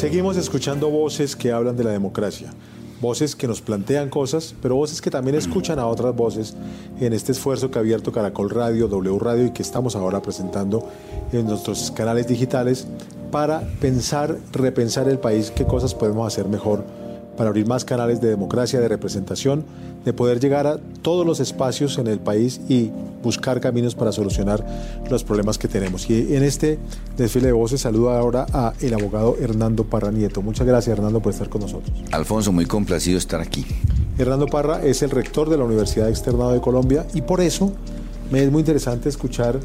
Seguimos escuchando voces que hablan de la democracia, voces que nos plantean cosas, pero voces que también escuchan a otras voces en este esfuerzo que ha abierto Caracol Radio, W Radio y que estamos ahora presentando en nuestros canales digitales para pensar, repensar el país, qué cosas podemos hacer mejor para abrir más canales de democracia, de representación, de poder llegar a todos los espacios en el país y buscar caminos para solucionar los problemas que tenemos. Y en este desfile de voces saludo ahora a el abogado Hernando Parra Nieto. Muchas gracias Hernando por estar con nosotros. Alfonso, muy complacido estar aquí. Hernando Parra es el rector de la Universidad Externado de Colombia y por eso me es muy interesante escuchar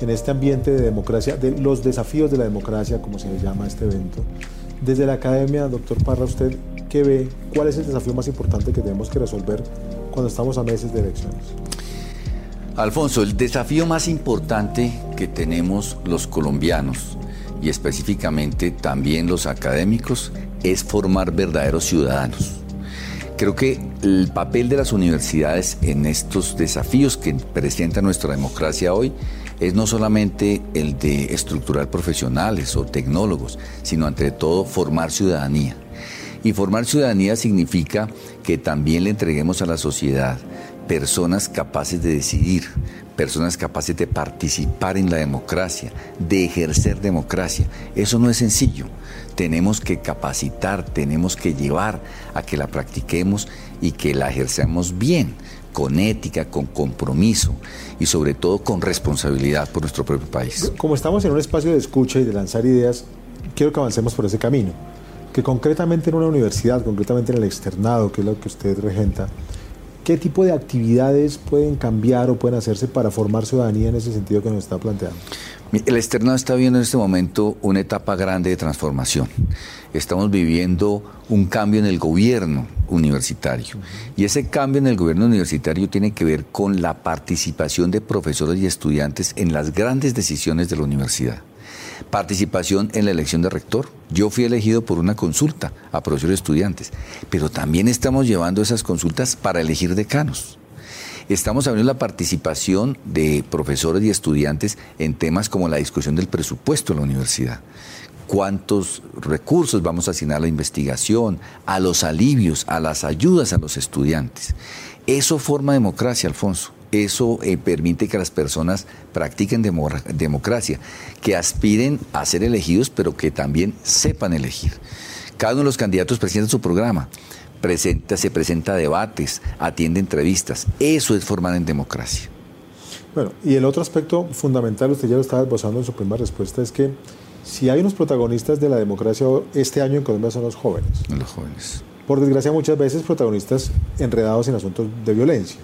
en este ambiente de democracia, de los desafíos de la democracia, como se le llama a este evento. Desde la academia, doctor Parra, ¿usted qué ve? ¿Cuál es el desafío más importante que tenemos que resolver cuando estamos a meses de elecciones? Alfonso, el desafío más importante que tenemos los colombianos y específicamente también los académicos es formar verdaderos ciudadanos. Creo que el papel de las universidades en estos desafíos que presenta nuestra democracia hoy es no solamente el de estructurar profesionales o tecnólogos, sino ante todo formar ciudadanía. Y formar ciudadanía significa que también le entreguemos a la sociedad personas capaces de decidir, personas capaces de participar en la democracia, de ejercer democracia. Eso no es sencillo. Tenemos que capacitar, tenemos que llevar a que la practiquemos y que la ejerzamos bien, con ética, con compromiso y sobre todo con responsabilidad por nuestro propio país. Como estamos en un espacio de escucha y de lanzar ideas, quiero que avancemos por ese camino. Que concretamente en una universidad, concretamente en el externado, que es lo que usted regenta, ¿Qué tipo de actividades pueden cambiar o pueden hacerse para formar ciudadanía en ese sentido que nos está planteando? El externado está viviendo en este momento una etapa grande de transformación. Estamos viviendo un cambio en el gobierno universitario. Y ese cambio en el gobierno universitario tiene que ver con la participación de profesores y estudiantes en las grandes decisiones de la universidad participación en la elección de rector. Yo fui elegido por una consulta a profesores estudiantes, pero también estamos llevando esas consultas para elegir decanos. Estamos abriendo la participación de profesores y estudiantes en temas como la discusión del presupuesto de la universidad. Cuántos recursos vamos a asignar a la investigación, a los alivios, a las ayudas a los estudiantes. Eso forma democracia, Alfonso eso eh, permite que las personas practiquen democracia, que aspiren a ser elegidos, pero que también sepan elegir. Cada uno de los candidatos presenta su programa, presenta, se presenta debates, atiende entrevistas. Eso es formar en democracia. Bueno, y el otro aspecto fundamental, usted ya lo estaba esbozando en su primera respuesta, es que si hay unos protagonistas de la democracia este año en Colombia son los jóvenes. Los jóvenes. Por desgracia, muchas veces protagonistas enredados en asuntos de violencia.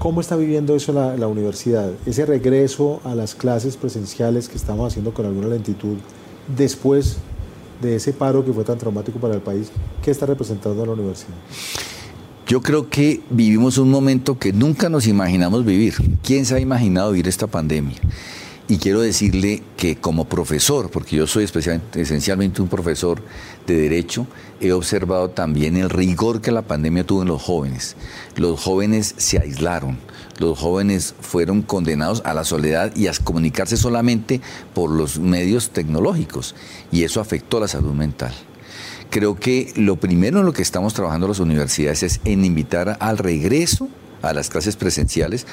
¿Cómo está viviendo eso la, universidad? Ese regreso a las clases presenciales que estamos haciendo con alguna lentitud después de ese paro que fue tan traumático para el país, ¿qué está representando la universidad? Yo creo que vivimos un momento que nunca nos imaginamos vivir. ¿Quién se ha imaginado vivir esta pandemia? Y quiero decirle que como profesor, porque yo soy esencialmente un profesor de derecho, he observado también el rigor que la pandemia tuvo en los jóvenes. Los jóvenes se aislaron, los jóvenes fueron condenados a la soledad y a comunicarse solamente por los medios tecnológicos, y eso afectó la salud mental. Creo que lo primero en lo que estamos trabajando las universidades es en invitar al regreso a las clases presenciales,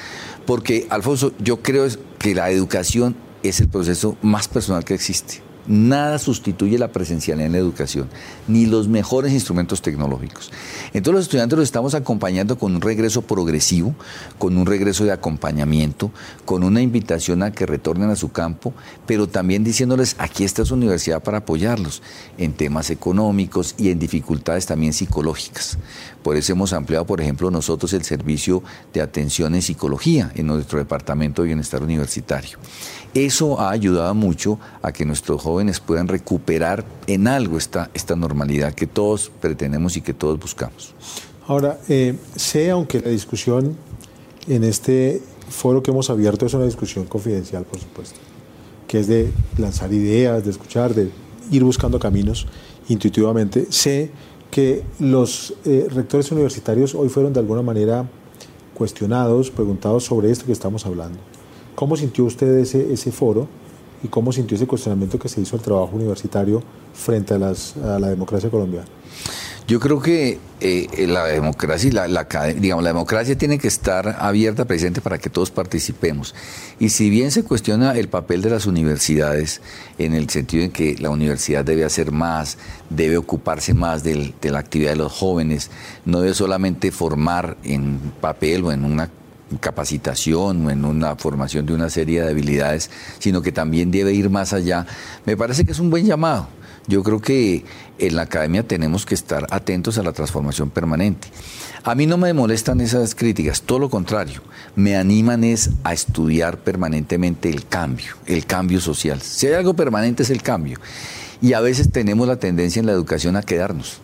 porque, Alfonso, yo creo que la educación es el proceso más personal que existe. Nada sustituye la presencialidad en la educación, ni los mejores instrumentos tecnológicos. Entonces los estudiantes los estamos acompañando con un regreso progresivo, con un regreso de acompañamiento, con una invitación a que retornen a su campo, pero también diciéndoles, aquí está su universidad para apoyarlos en temas económicos y en dificultades también psicológicas. Por eso hemos ampliado, por ejemplo, nosotros el servicio de atención en psicología en nuestro Departamento de Bienestar Universitario. Eso ha ayudado mucho a que nuestros jóvenes puedan recuperar en algo esta, esta normalidad que todos pretendemos y que todos buscamos. Ahora, eh, sé, aunque la discusión en este foro que hemos abierto es una discusión confidencial, por supuesto, que es de lanzar ideas, de escuchar, de ir buscando caminos intuitivamente, sé que los eh, rectores universitarios hoy fueron de alguna manera cuestionados, preguntados sobre esto que estamos hablando. ¿Cómo sintió usted ese, ese foro y cómo sintió ese cuestionamiento que se hizo al trabajo universitario frente a, las, a la democracia colombiana. Yo creo que eh, la democracia, la, digamos, la democracia tiene que estar abierta, presente para que todos participemos. Y si bien se cuestiona el papel de las universidades, en el sentido en que la universidad debe hacer más, debe ocuparse más de la actividad de los jóvenes, no debe solamente formar en papel o en una capacitación o en una formación de una serie de habilidades, sino que también debe ir más allá, me parece que es un buen llamado. Yo creo que en la academia tenemos que estar atentos a la transformación permanente. A mí no me molestan esas críticas, todo lo contrario, me animan es a estudiar permanentemente el cambio, el cambio social. Si hay algo permanente es el cambio. Y a veces tenemos la tendencia en la educación a quedarnos.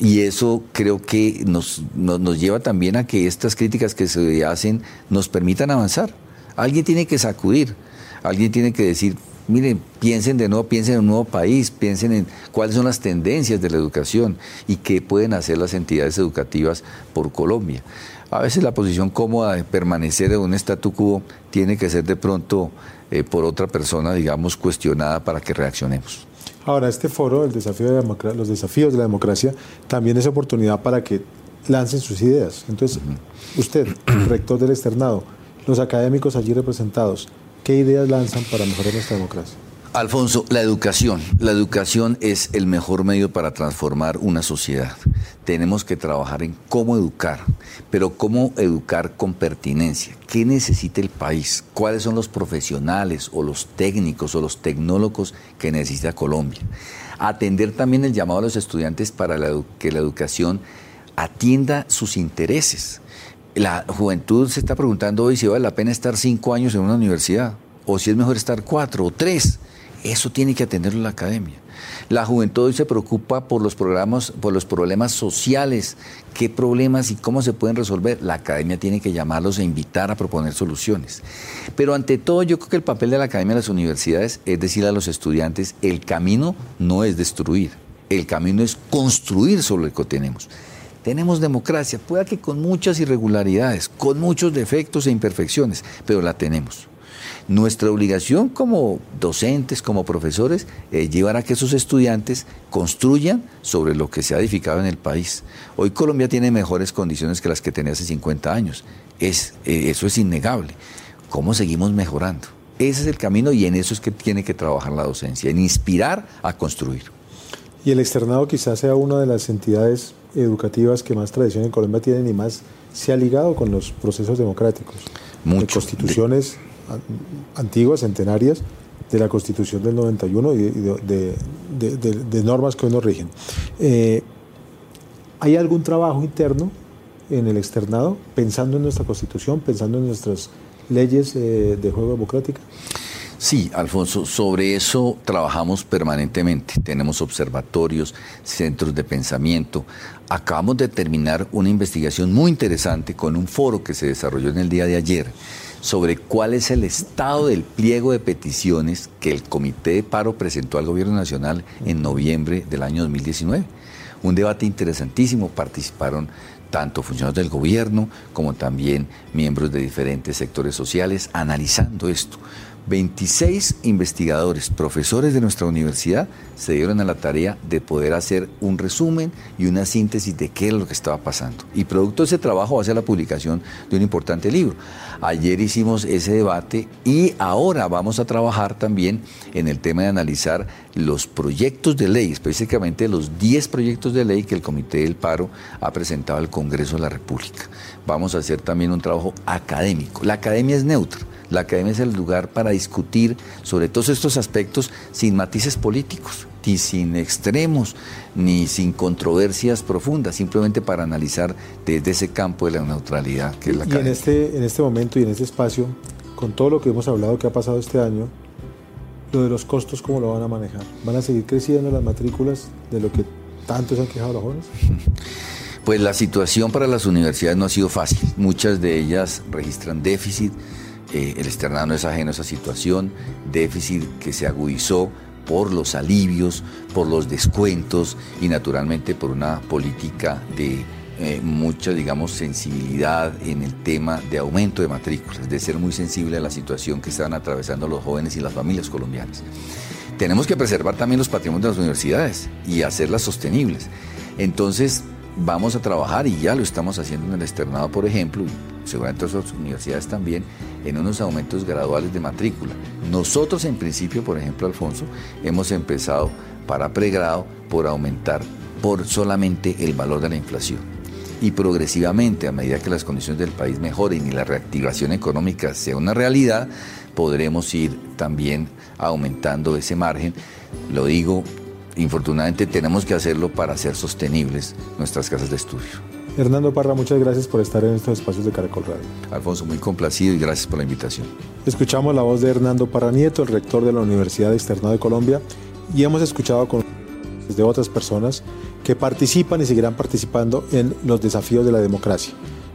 Y eso creo que nos, nos, lleva también a que estas críticas que se hacen nos permitan avanzar. Alguien tiene que sacudir, alguien tiene que decir, miren, piensen de nuevo, piensen en un nuevo país, piensen en cuáles son las tendencias de la educación y qué pueden hacer las entidades educativas por Colombia. A veces la posición cómoda de permanecer en un statu quo tiene que ser de pronto eh, por otra persona, digamos, cuestionada para que reaccionemos. Ahora, este foro, el desafío de los desafíos de la democracia, también es oportunidad para que lancen sus ideas. Entonces, usted, rector del externado, los académicos allí representados, ¿Qué ideas lanzan para mejorar nuestra democracia? Alfonso, la educación. La educación es el mejor medio para transformar una sociedad. Tenemos que trabajar en cómo educar, pero cómo educar con pertinencia. ¿Qué necesita el país? ¿Cuáles son los profesionales o los técnicos o los tecnólogos que necesita Colombia? Atender también el llamado a los estudiantes para que la educación atienda sus intereses la juventud se está preguntando hoy si vale la pena estar cinco años en una universidad o si es mejor estar cuatro o tres. Eso tiene que atenderlo la academia. La juventud hoy se preocupa por los programas, por los problemas sociales, qué problemas y cómo se pueden resolver. La academia tiene que llamarlos e invitar a proponer soluciones. Pero ante todo, yo creo que el papel de la academia de las universidades es decir a los estudiantes, el camino no es destruir, el camino es construir sobre lo que tenemos. Tenemos democracia, pueda que con muchas irregularidades, con muchos defectos e imperfecciones, pero la tenemos. Nuestra obligación como docentes, como profesores, es llevar a que esos estudiantes construyan sobre lo que se ha edificado en el país. Hoy Colombia tiene mejores condiciones que las que tenía hace 50 años. Es, eh, eso es innegable. ¿Cómo seguimos mejorando? Ese es el camino y en eso es que tiene que trabajar la docencia, en inspirar a construir. Y el externado quizás sea una de las entidades educativas que más tradición en Colombia tienen y más se ha ligado con los procesos democráticos. De constituciones antiguas, centenarias, de la Constitución del 91 y de, normas que hoy nos rigen. Eh, ¿Hay algún trabajo interno en el externado pensando en nuestra Constitución, pensando en nuestras leyes eh, de juego democrática? Sí, Alfonso, sobre eso trabajamos permanentemente. Tenemos observatorios, centros de pensamiento. Acabamos de terminar una investigación muy interesante con un foro que se desarrolló en el día de ayer sobre cuál es el estado del pliego de peticiones que el Comité de Paro presentó al Gobierno Nacional en noviembre del año 2019. Un debate interesantísimo, participaron tanto funcionarios del gobierno como también miembros de diferentes sectores sociales analizando esto. 26 investigadores, profesores de nuestra universidad, se dieron a la tarea de poder hacer un resumen y una síntesis de qué es lo que estaba pasando. Y producto de ese trabajo va a ser la publicación de un importante libro. Ayer hicimos ese debate y ahora vamos a trabajar también en el tema de analizar los proyectos de ley, específicamente los 10 proyectos de ley que el Comité del Paro ha presentado al Congreso de la República. Vamos a hacer también un trabajo académico. La academia es neutra la academia es el lugar para discutir sobre todos estos aspectos sin matices políticos, ni sin extremos, ni sin controversias profundas, simplemente para analizar desde ese campo de la neutralidad que es la academia. Y en este, en este momento y en este espacio, con todo lo que hemos hablado que ha pasado este año, lo de los costos, ¿cómo lo van a manejar? ¿Van a seguir creciendo las matrículas de lo que tanto se han quejado los jóvenes? Pues la situación para las universidades no ha sido fácil. Muchas de ellas registran déficit eh, el externado no es ajeno a esa situación, déficit que se agudizó por los alivios, por los descuentos y naturalmente por una política de eh, mucha, digamos, sensibilidad en el tema de aumento de matrículas, de ser muy sensible a la situación que están atravesando los jóvenes y las familias colombianas. Tenemos que preservar también los patrimonios de las universidades y hacerlas sostenibles. Entonces, vamos a trabajar y ya lo estamos haciendo en el externado, por ejemplo, y seguramente otras universidades también, en unos aumentos graduales de matrícula. Nosotros en principio, por ejemplo, Alfonso, hemos empezado para pregrado por aumentar por solamente el valor de la inflación. Y progresivamente, a medida que las condiciones del país mejoren y la reactivación económica sea una realidad, podremos ir también aumentando ese margen. Lo digo infortunadamente tenemos que hacerlo para hacer sostenibles nuestras casas de estudio. Hernando Parra, muchas gracias por estar en estos espacios de Caracol Radio. Alfonso, muy complacido y gracias por la invitación. Escuchamos la voz de Hernando Parra Nieto, el rector de la Universidad Externado de Colombia, y hemos escuchado con de otras personas que participan y seguirán participando en los desafíos de la democracia.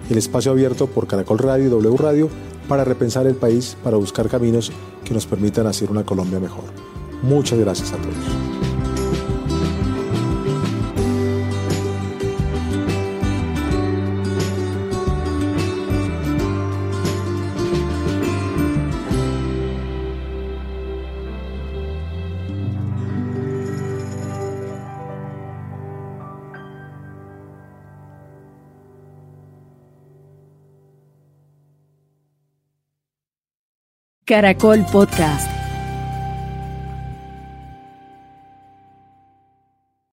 El espacio abierto por Caracol Radio y W Radio para repensar el país, para buscar caminos que nos permitan hacer una Colombia mejor. Muchas gracias a todos. Caracol Podcast.